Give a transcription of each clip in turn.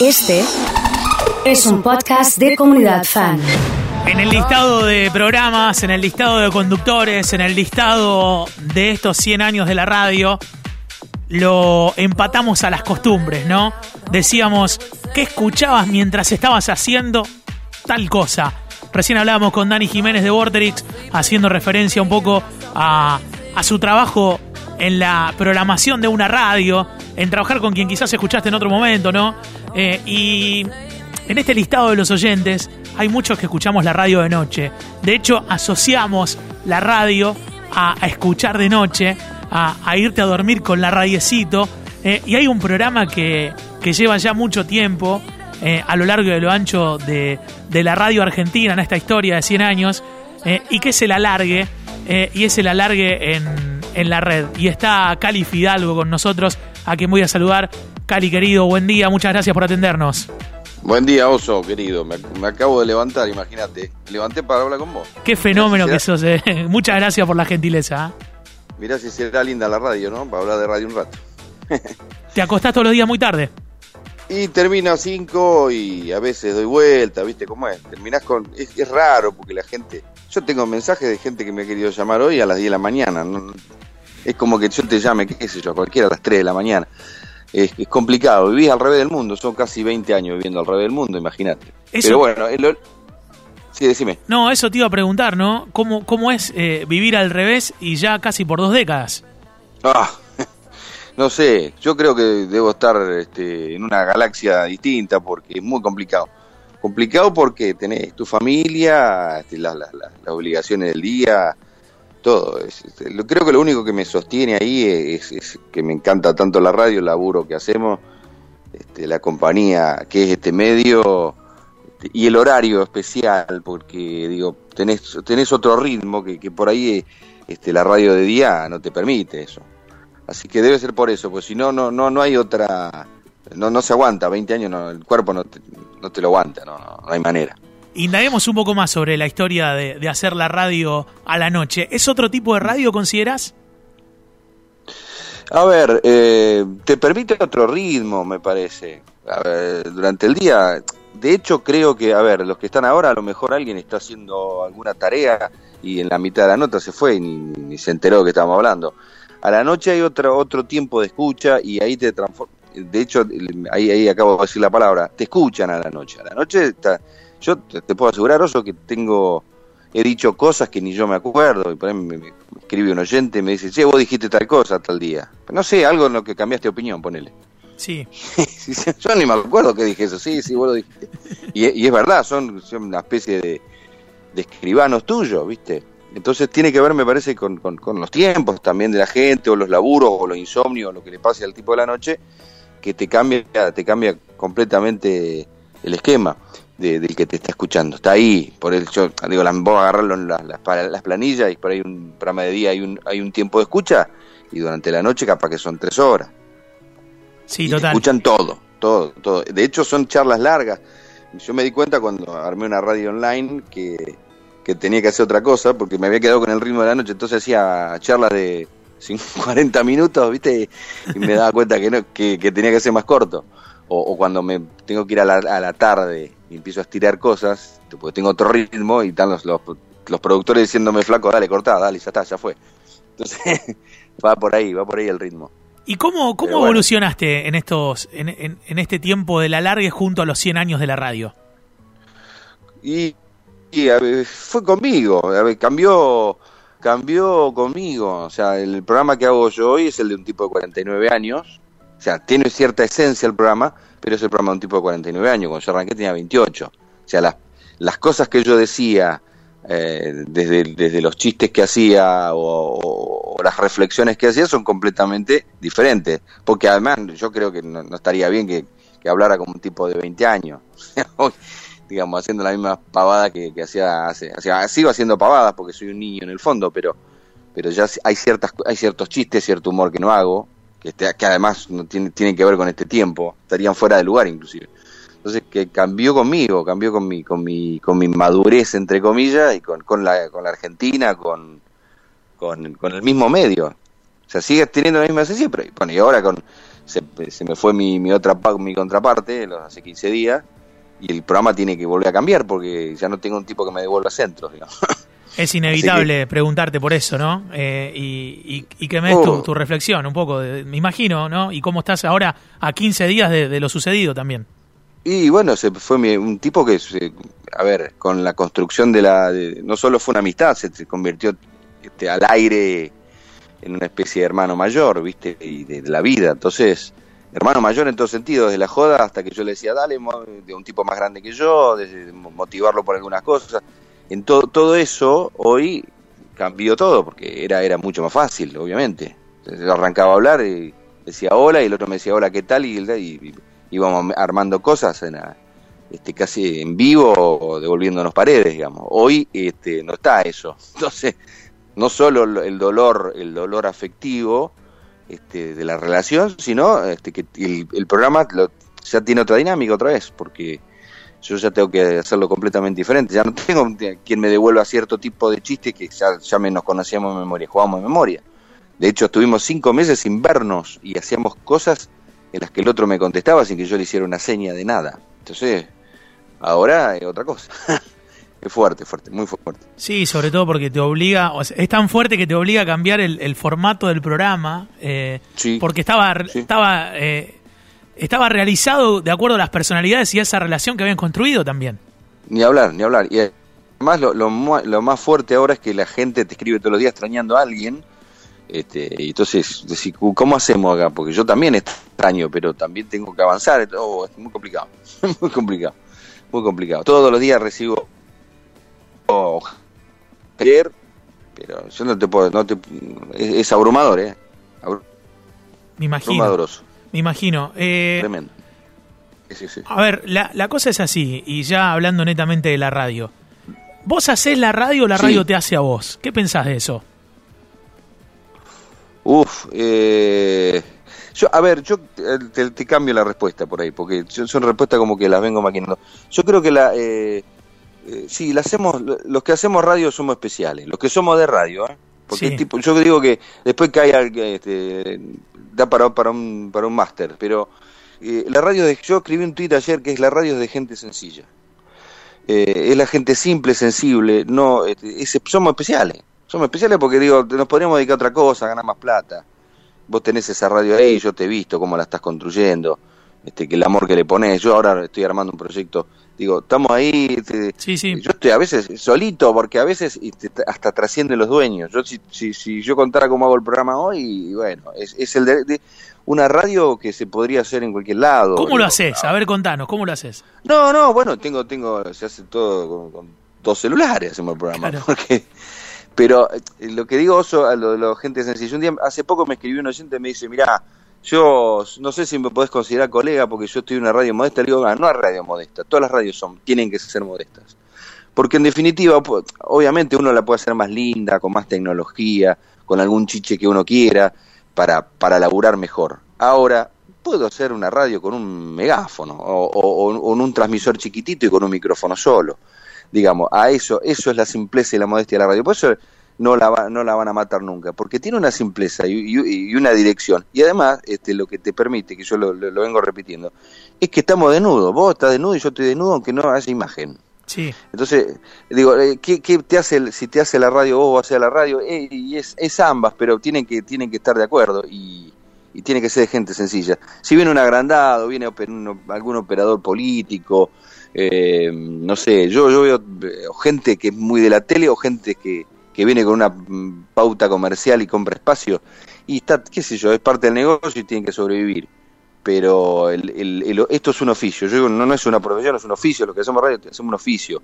Este es un podcast de comunidad fan. En el listado de programas, en el listado de conductores, en el listado de estos 100 años de la radio, lo empatamos a las costumbres, ¿no? Decíamos, ¿qué escuchabas mientras estabas haciendo tal cosa? Recién hablábamos con Dani Jiménez de Vorterix, haciendo referencia un poco a, a su trabajo en la programación de una radio, en trabajar con quien quizás escuchaste en otro momento, ¿no? Eh, y en este listado de los oyentes hay muchos que escuchamos la radio de noche. De hecho, asociamos la radio a, escuchar de noche, a, irte a dormir con la radiecito. Eh, y hay un programa que, que lleva ya mucho tiempo eh, a lo largo de lo ancho de, de, la radio argentina en esta historia de 100 años y que es el alargue. y es el alargue en, en la red. Y está Cali Fidalgo con nosotros a quien voy a saludar. Cali, querido, buen día, muchas gracias por atendernos. Buen día, Oso, querido. Me, acabo de levantar, imagínate. Me levanté para hablar con vos. Qué fenómeno que sos, eh. Muchas gracias por la gentileza. ¿eh? Mirá si será linda la radio, ¿no? Para hablar de radio un rato. ¿Te acostás todos los días muy tarde? Y termino a 5 y a veces doy vuelta, ¿viste cómo es? Terminás con... Es, raro porque la gente... Yo tengo mensajes de gente que me ha querido llamar hoy a las 10 de la mañana. ¿no? Es como que yo te llame, qué sé yo, a cualquiera a las 3 de la mañana. Es, complicado, vivís al revés del mundo, son casi 20 años viviendo al revés del mundo, imagínate. Pero bueno, sí, decime. No, eso te iba a preguntar, ¿no? ¿Cómo, cómo es eh, vivir al revés y ya casi por dos décadas? Ah, no sé, yo creo que debo estar este, en una galaxia distinta porque es muy complicado. Complicado porque tenés tu familia, este, las obligaciones del día, todo. Este, creo que lo único que me sostiene ahí es, que me encanta tanto la radio, el laburo que hacemos, este, la compañía que es este medio este, y el horario especial, porque digo, tenés, tenés otro ritmo que, que por ahí este, la radio de día no te permite eso. Así que debe ser por eso, pues si no, no, no, no hay otra, no, no se aguanta, 20 años no, el cuerpo no te, no te lo aguanta, no, no, no hay manera. Indaguemos un poco más sobre la historia de, hacer la radio a la noche. ¿Es otro tipo de radio, consideras? A ver, eh, te permite otro ritmo, me parece. Durante el día, de hecho creo que, a ver, los que están ahora, a lo mejor alguien está haciendo alguna tarea y en la mitad de la nota se fue y ni, se enteró que estábamos hablando. A la noche hay otro, otro tiempo de escucha y ahí te transforma. De hecho, ahí, ahí acabo de decir la palabra, te escuchan a la noche. A la noche está yo te, puedo asegurar, Oso, que tengo, he dicho cosas que ni yo me acuerdo, y por ahí me, escribe un oyente y me dice, che, vos dijiste tal cosa tal día. No sé, algo en lo que cambiaste opinión, ponele. Sí. yo ni me acuerdo que dije eso, sí, sí, vos lo dijiste. Y, es verdad, son, son, una especie de, de escribanos tuyos, ¿viste? Entonces tiene que ver, me parece, con, con, con, los tiempos también de la gente, o los laburos, o los insomnios, o lo que le pase al tipo de la noche, que te cambia, te cambia completamente el esquema del que te está escuchando. Está ahí, por el yo digo, la, vos agarrarlo en las, las, planillas y por ahí un programa de día hay un, hay un tiempo de escucha y durante la noche capaz que son tres horas. Sí, total. escuchan todo, todo, todo. De hecho son charlas largas. Yo me di cuenta cuando armé una radio online que, que tenía que hacer otra cosa porque me había quedado con el ritmo de la noche, entonces hacía charlas de 40 minutos, ¿viste? Y me daba cuenta que, no, que, que tenía que ser más corto o, cuando me tengo que ir a la, a la, tarde y empiezo a estirar cosas, porque tengo otro ritmo y están los, los, productores diciéndome flaco, dale, cortá, dale, ya está, ya fue. Entonces, va por ahí, va por ahí el ritmo. ¿Y cómo, cómo evolucionaste en estos en, en, este tiempo de la largue junto a los 100 años de la radio? Y, fue conmigo, cambió cambió conmigo, o sea, el programa que hago yo hoy es el de un tipo de 49 años, o sea, tiene cierta esencia el programa, pero es el programa de un tipo de 49 años. Cuando yo arranqué tenía 28. O sea, las, las cosas que yo decía, eh, desde, desde los chistes que hacía o, las reflexiones que hacía, son completamente diferentes. Porque además yo creo que no, estaría bien que, hablara como un tipo de 20 años. digamos, haciendo la misma pavada que, hacía hace, sigo haciendo pavadas porque soy un niño en el fondo, pero pero ya hay ciertas hay ciertos chistes, cierto humor que no hago que, este, que además no tiene, que ver con este tiempo, estarían fuera de lugar inclusive. Entonces que cambió conmigo, cambió con mi, con mi, con mi madurez entre comillas y con, con, la, con la Argentina, con, con, con el mismo medio. O sea, sigue teniendo la misma esencia, pero bueno, y ahora con se, se me fue mi, mi otra mi contraparte los- hace 15 días y el programa tiene que volver a cambiar porque ya no tengo un tipo que me devuelva centros, digamos. Es inevitable preguntarte por eso, ¿no? Eh, y, y- y que me des Oh. tu, tu reflexión un poco, de- me imagino, ¿no? Y cómo estás ahora a 15 días de, de lo sucedido también. Y bueno, se fue mi- un tipo que, se- a ver, con la construcción de la... de- no solo fue una amistad, se, se convirtió este, al aire en una especie de hermano mayor, ¿viste? Y de, de la vida. Entonces, hermano mayor en todo sentido, desde la joda hasta que yo le decía, dale, de un tipo más grande que yo, de motivarlo por algunas cosas. En todo todo eso, hoy cambió todo, porque era, era mucho más fácil, obviamente. Entonces, arrancaba a hablar y decía hola, y el otro me decía hola, ¿qué tal? Y, y- y íbamos armando cosas en la- este, casi en vivo o devolviéndonos paredes, digamos. Hoy este, no está eso. Entonces, no solo el dolor, el dolor afectivo este, de la relación, sino este, que el, el programa lo- ya tiene otra dinámica otra vez, porque yo ya tengo que hacerlo completamente diferente. Ya no tengo quien me devuelva cierto tipo de chistes que ya, ya nos conocíamos en memoria, jugábamos en memoria. De hecho, estuvimos cinco meses sin vernos y hacíamos cosas en las que el otro me contestaba sin que yo le hiciera una seña de nada. Entonces, ahora es otra cosa. es fuerte, fuerte, muy fuerte. Sí, sobre todo porque te obliga, o sea, es tan fuerte que te obliga a cambiar el, el formato del programa, eh, Sí. porque estaba, Sí. estaba, eh, estaba realizado de acuerdo a las personalidades y a esa relación que habían construido también. Ni hablar, ni hablar. Y además lo, lo, lo más fuerte ahora es que la gente te escribe todos los días extrañando a alguien. Este, y entonces, decís, ¿cómo hacemos acá? Porque yo también extraño, pero también tengo que avanzar. Oh, es muy complicado. muy complicado. Muy complicado. Todos los días recibo oh, ayer, pero yo no te puedo, no te, es, es abrumador, ¿eh? Abru- Me imagino. Abrumadoroso. Me imagino. Eh, Tremendo. Sí, sí, sí. a ver, la, la cosa es así, y ya hablando netamente de la radio. ¿Vos hacés la radio o la Sí. radio te hace a vos? ¿Qué pensás de eso? Uf, eh, yo, a ver, yo eh, te, te cambio la respuesta por ahí, porque son respuestas como que las vengo maquinando. Yo creo que la, eh, eh, sí, la hacemos, lo- los que hacemos radio somos especiales, los que somos de radio, ¿eh? Porque Sí. tipo, yo digo que después cae al, que, este, da para, para un, para un máster, pero eh, la radio de, yo escribí un tweet ayer que es la radio de gente sencilla. Eh, es la gente simple, sensible, no, este, es- somos especiales. Somos especiales porque digo, nos podríamos dedicar a otra cosa, a ganar más plata. Vos tenés esa radio ahí, yo te he visto cómo la estás construyendo, este, que el amor que le pones. Yo ahora estoy armando un proyecto, digo, estamos ahí. este, Sí, sí. Yo estoy a veces solito porque a veces este, hasta trasciende los dueños. Yo si, si, si yo contara cómo hago el programa hoy, bueno, es, es el de, de una radio que se podría hacer en cualquier lado. ¿Cómo Digo, lo haces? A ver, contanos, ¿cómo lo haces? no, no, bueno, tengo, tengo, se hace todo con, con dos celulares hacemos el programa, Claro. porque, pero eh, lo que digo oso a lo de la gente sencilla, un día, hace poco me escribió un oyente y me dice, mira, yo no sé si me podés considerar colega porque yo estoy en una radio modesta, le digo, "Ah, no es radio modesta, todas las radios son, tienen que ser modestas. Porque en definitiva, obviamente uno la puede hacer más linda, con más tecnología, con algún chiche que uno quiera, para, para laburar mejor. Ahora, puedo hacer una radio con un megáfono o con un transmisor chiquitito y con un micrófono solo. Digamos, a eso, eso es la simpleza y la modestia de la radio. Por eso no la, va- no la van a matar nunca, porque tiene una simpleza y, y- y una dirección. Y además, este, lo que te permite, que yo lo, lo- lo vengo repitiendo, es que estamos desnudos. Vos estás desnudo y yo estoy desnudo, aunque no haya imagen. Sí. Entonces, digo, eh, ¿qué, qué te hace el- si te hace la radio vos o hace la radio? Eh, y es, es ambas, pero tienen que, tienen que estar de acuerdo y, y tiene que ser de gente sencilla. Si viene un agrandado, viene oper- un- algún operador político, eh, no sé, yo, yo veo eh, gente que es muy de la tele o gente que, que viene con una mm, pauta comercial y compra espacio y está, qué sé yo, es parte del negocio y tiene que sobrevivir pero el, el- el- esto es un oficio. Yo digo, no, es una profesión, es un oficio. Lo que hacemos radio, hacemos un oficio.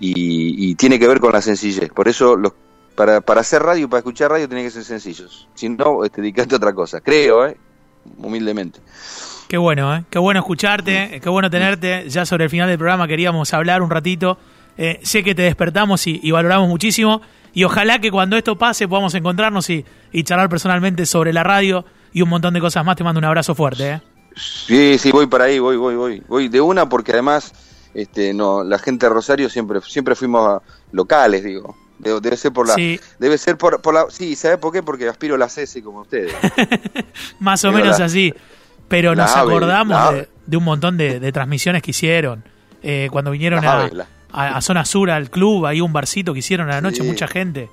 Y, y tiene que ver con la sencillez. Por eso, los, para, para hacer radio para escuchar radio, tiene que ser sencillos. Si no, este, dedicate a otra cosa. Creo, ¿eh? Humildemente. Qué bueno, ¿eh? Qué bueno escucharte, eh, qué bueno tenerte. Ya sobre el final del programa queríamos hablar un ratito. Eh, sé que te despertamos y valoramos muchísimo. Y ojalá que cuando esto pase podamos encontrarnos y, y charlar personalmente sobre la radio y un montón de cosas más. Te mando un abrazo fuerte. ¿eh? Sí, sí, voy para ahí, voy, voy, voy. Voy de una porque además, este, no, la gente de Rosario siempre, siempre fuimos locales, digo. Debe, debe ser por la, Sí. debe ser por, por la, sí, ¿sabes por qué? Porque aspiro a la CS como ustedes. Más o menos así. pero nos ave, acordamos de, un montón de, de transmisiones que hicieron. Eh, cuando vinieron a, ave, la- a- a Zona Sur, al club, ahí un barcito que hicieron a la noche, Sí. mucha gente.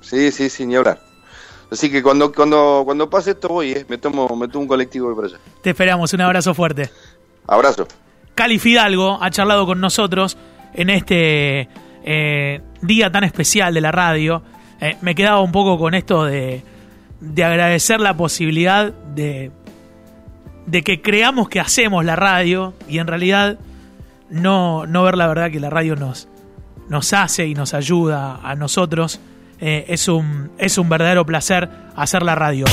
Sí, sí, sí, ni hablar. Así que cuando cuando cuando pase esto voy, eh, me tomo me tomo un colectivo voy para allá. Te esperamos, un abrazo fuerte. Abrazo. Cali Fidalgo ha charlado con nosotros en este eh, día tan especial de la radio. Eh, me quedaba un poco con esto de, de agradecer la posibilidad de, de que creamos que hacemos la radio y en realidad no, no ver la verdad que la radio nos, nos hace y nos ayuda a nosotros. Eh, es, un, es un verdadero placer hacer la radio.